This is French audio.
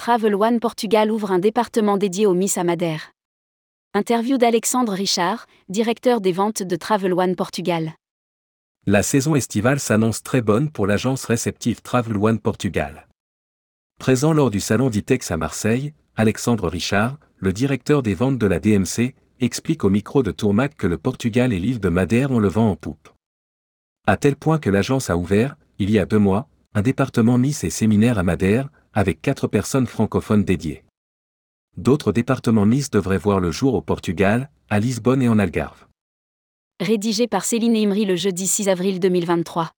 Travel One Portugal ouvre un département dédié aux Miss à Madère. Interview d'Alexandre Richard, directeur des ventes de Travel One Portugal. La saison estivale s'annonce très bonne pour l'agence réceptive Travel One Portugal. Présent lors du salon d'ITEX à Marseille, Alexandre Richard, le directeur des ventes de la DMC, explique au micro de Tourmac que le Portugal et l'île de Madère ont le vent en poupe. À tel point que l'agence a ouvert, il y a deux mois, un département Miss et séminaire à Madère, avec quatre personnes francophones dédiées. D'autres départements Miss devraient voir le jour au Portugal, à Lisbonne et en Algarve. Rédigé par Céline Imri le jeudi 6 avril 2023.